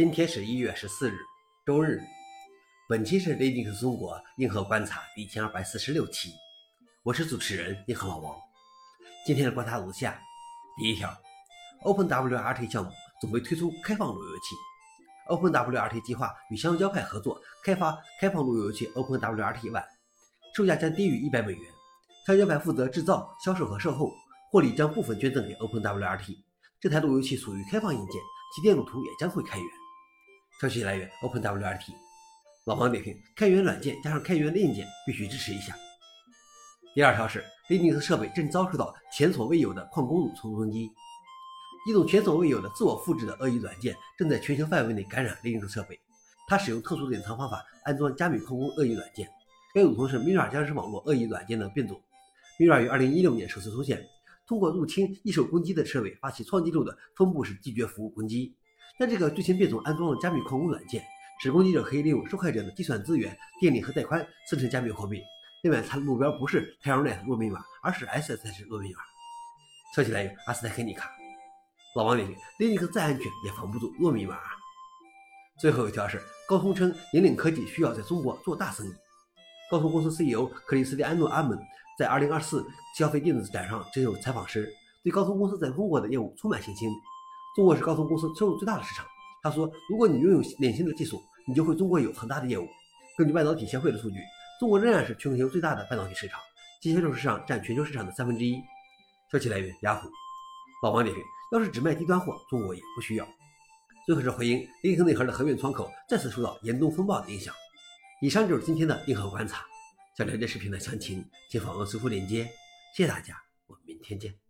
今天是一月十四日，周日。本期是 Linux 中国硬核观察第一千二百四十六期，我是主持人硬核老王。今天的观察如下：第一条，OpenWRT 项目准备推出开放路由器。OpenWRT 计划与香蕉派合作开发开放路由器 OpenWRT One，售价将低于一百美元。香蕉派负责制造、销售和售后，获利将部分捐赠给 OpenWRT。这台路由器属于开放硬件，其电路图也将会开源。消息来源：OpenWRT。老王点评：开源软件加上开源的硬件，必须支持一下。第二条是，Linux 设备正遭受到前所未有的矿工蠕虫攻击。一种前所未有的自我复制的恶意软件正在全球范围内感染 Linux 设备。它使用特殊的隐藏方法安装加密矿工恶意软件。该蠕虫是 Mira 僵尸网络恶意软件的变种。Mira 于2016年首次出现，通过入侵易受攻击的设备发起创纪录的分布式拒绝服务攻击。但这个最新变种安装了加密矿工软件，使攻击者可以利用受害者的计算资源、电力和带宽生成加密货币。另外，它的目标不是太阳 net 弱密码，而是 SSH 弱密码。消息来源：阿斯泰克尼卡。老王点评：Linux 再安全也防不住弱密码。最后一条是，高通称引领科技需要在中国做大生意。高通公司 CEO 克里斯蒂安诺·阿门在2024消费电子展上接受采访时，对高通公司在中国的业务充满信心。中国是高通公司收入最大的市场。他说：“如果你拥有领先的技术，你就会中国有很大的业务。”根据半导体协会的数据，中国仍然是全球最大的半导体市场，机械手市场占全球市场的三分之一。消息来源：雅虎。老王点评：要是只卖低端货，中国也不需要。最后是回应：英特内核的合运窗口再次受到严冬风暴的影响。以上就是今天的硬核观察。想了解视频的详情，请访问随附链接。谢谢大家，我们明天见。